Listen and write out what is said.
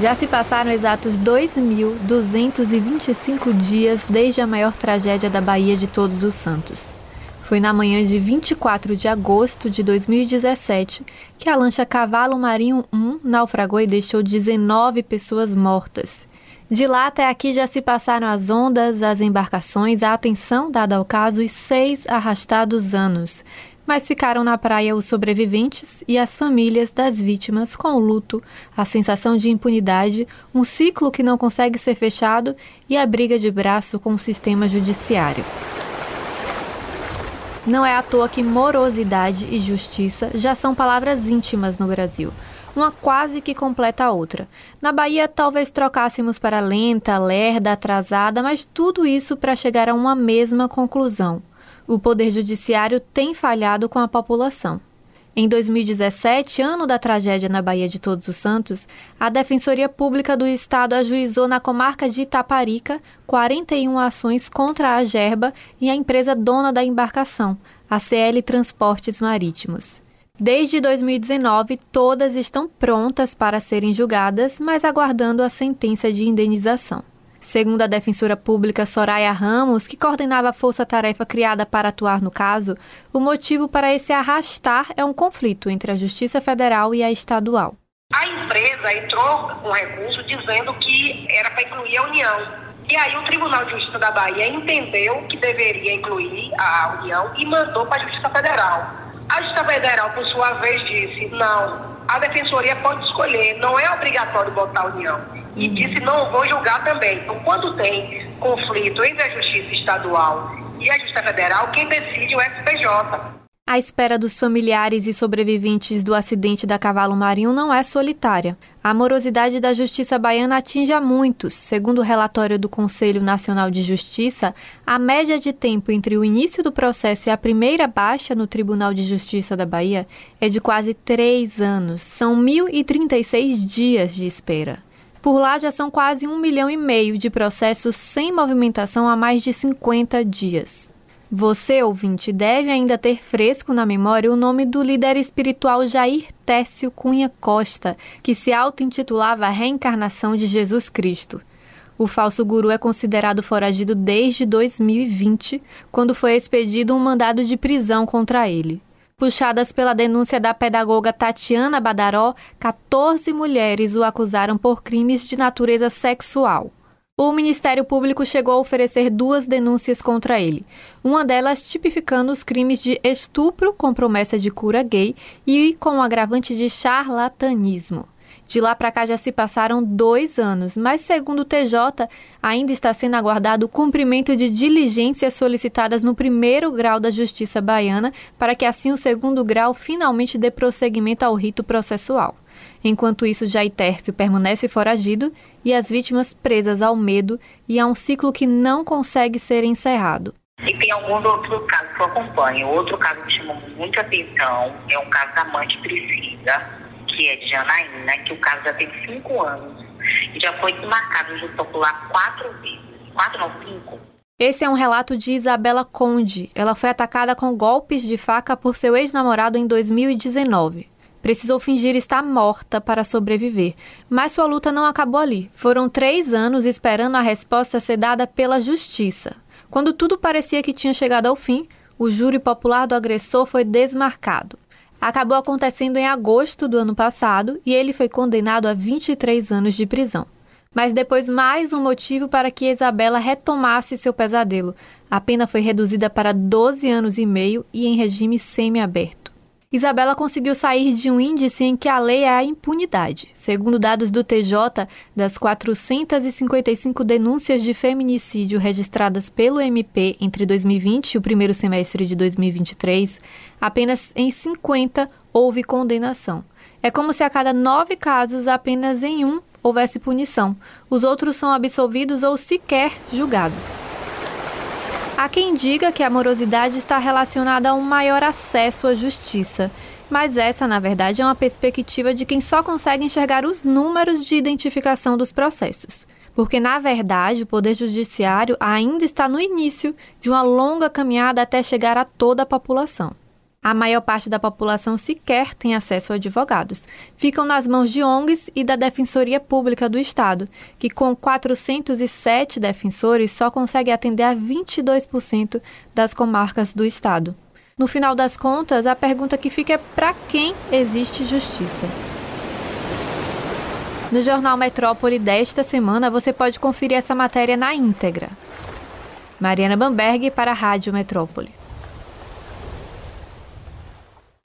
Já se passaram exatos 2.225 dias desde a maior tragédia da Bahia de Todos os Santos. Foi na manhã de 24 de agosto de 2017 que a lancha Cavalo Marinho 1 naufragou e deixou 19 pessoas mortas. De lá até aqui já se passaram as ondas, as embarcações, a atenção dada ao caso e seis arrastados anos mas ficaram na praia os sobreviventes e as famílias das vítimas com o luto, a sensação de impunidade, um ciclo que não consegue ser fechado e a briga de braço com o sistema judiciário. Não é à toa que morosidade e justiça já são palavras íntimas no Brasil. Uma quase que completa a outra. Na Bahia, talvez trocássemos para lenta, lerda, atrasada, mas tudo isso para chegar a uma mesma conclusão o Poder Judiciário tem falhado com a população. Em 2017, ano da tragédia na Baía de Todos os Santos, a Defensoria Pública do Estado ajuizou na comarca de Itaparica 41 ações contra a Gerba e a empresa dona da embarcação, a CL Transportes Marítimos. Desde 2019, todas estão prontas para serem julgadas, mas aguardando a sentença de indenização. Segundo a defensora pública Soraya Ramos, que coordenava a força-tarefa criada para atuar no caso, o motivo para esse arrastar é um conflito entre a Justiça Federal e a estadual. A empresa entrou com recurso dizendo que era para incluir a União. E aí o Tribunal de Justiça da Bahia entendeu que deveria incluir a União e mandou para a Justiça Federal. A Justiça Federal, por sua vez, disse: não, a Defensoria pode escolher, não é obrigatório botar a União e disse não vou julgar também. Então, quando tem conflito entre a Justiça Estadual e a Justiça Federal, quem decide é o SPJ. A espera dos familiares e sobreviventes do acidente da Cavalo Marinho não é solitária. A morosidade da justiça baiana atinge a muitos. Segundo o relatório do Conselho Nacional de Justiça, a média de tempo entre o início do processo e a primeira baixa no Tribunal de Justiça da Bahia é de quase três anos. São 1.036 dias de espera. Por lá já são quase um milhão e meio de processos sem movimentação há mais de 50 dias. Você, ouvinte, deve ainda ter fresco na memória o nome do líder espiritual Jair Técio Cunha Costa, que se auto-intitulava a reencarnação de Jesus Cristo. O falso guru é considerado foragido desde 2020, quando foi expedido um mandado de prisão contra ele. Puxadas pela denúncia da pedagoga Tatiana Badaró, 14 mulheres o acusaram por crimes de natureza sexual. O Ministério Público chegou a oferecer duas denúncias contra ele, uma delas tipificando os crimes de estupro com promessa de cura gay e com o agravante de charlatanismo. De lá para cá já se passaram dois anos, mas segundo o TJ, ainda está sendo aguardado o cumprimento de diligências solicitadas no primeiro grau da Justiça Baiana, para que assim o segundo grau finalmente dê prosseguimento ao rito processual. Enquanto isso, Jair Tércio permanece foragido e as vítimas presas ao medo e a um ciclo que não consegue ser encerrado. E tem alguns outros casos que eu acompanho. Outro caso que chamou muita atenção é um caso da mãe de Priscila, é de Janaína, que o caso já tem cinco anos e já foi desmarcado no popular quatro vezes. Quatro não, cinco. Esse é um relato de Isabela Conde. Ela foi atacada com golpes de faca por seu ex-namorado em 2019. Precisou fingir estar morta para sobreviver, mas sua luta não acabou ali. Foram três anos esperando a resposta ser dada pela justiça. Quando tudo parecia que tinha chegado ao fim, o júri popular do agressor foi desmarcado acabou acontecendo em agosto do ano passado e ele foi condenado a 23 anos de prisão. Mas depois, mais um motivo para que Isabela retomasse seu pesadelo. A pena foi reduzida para 12 anos e meio e em regime semiaberto. Isabela conseguiu sair de um índice em que a lei é a impunidade. Segundo dados do TJ, das 455 denúncias de feminicídio registradas pelo MP entre 2020 e o primeiro semestre de 2023, apenas em 50 houve condenação. É como se a cada nove casos, apenas em um houvesse punição. Os outros são absolvidos ou sequer julgados. Há quem diga que a morosidade está relacionada a um maior acesso à justiça, mas essa, na verdade, é uma perspectiva de quem só consegue enxergar os números de identificação dos processos. Porque, na verdade, o Poder Judiciário ainda está no início de uma longa caminhada até chegar a toda a população. A maior parte da população sequer tem acesso a advogados. Ficam nas mãos de ONGs e da Defensoria Pública do Estado, que com 407 defensores só consegue atender a 22% das comarcas do Estado. No final das contas, a pergunta que fica é para quem existe justiça. No jornal Metrópole desta semana, você pode conferir essa matéria na íntegra. Mariana Bamberg para a Rádio Metrópole.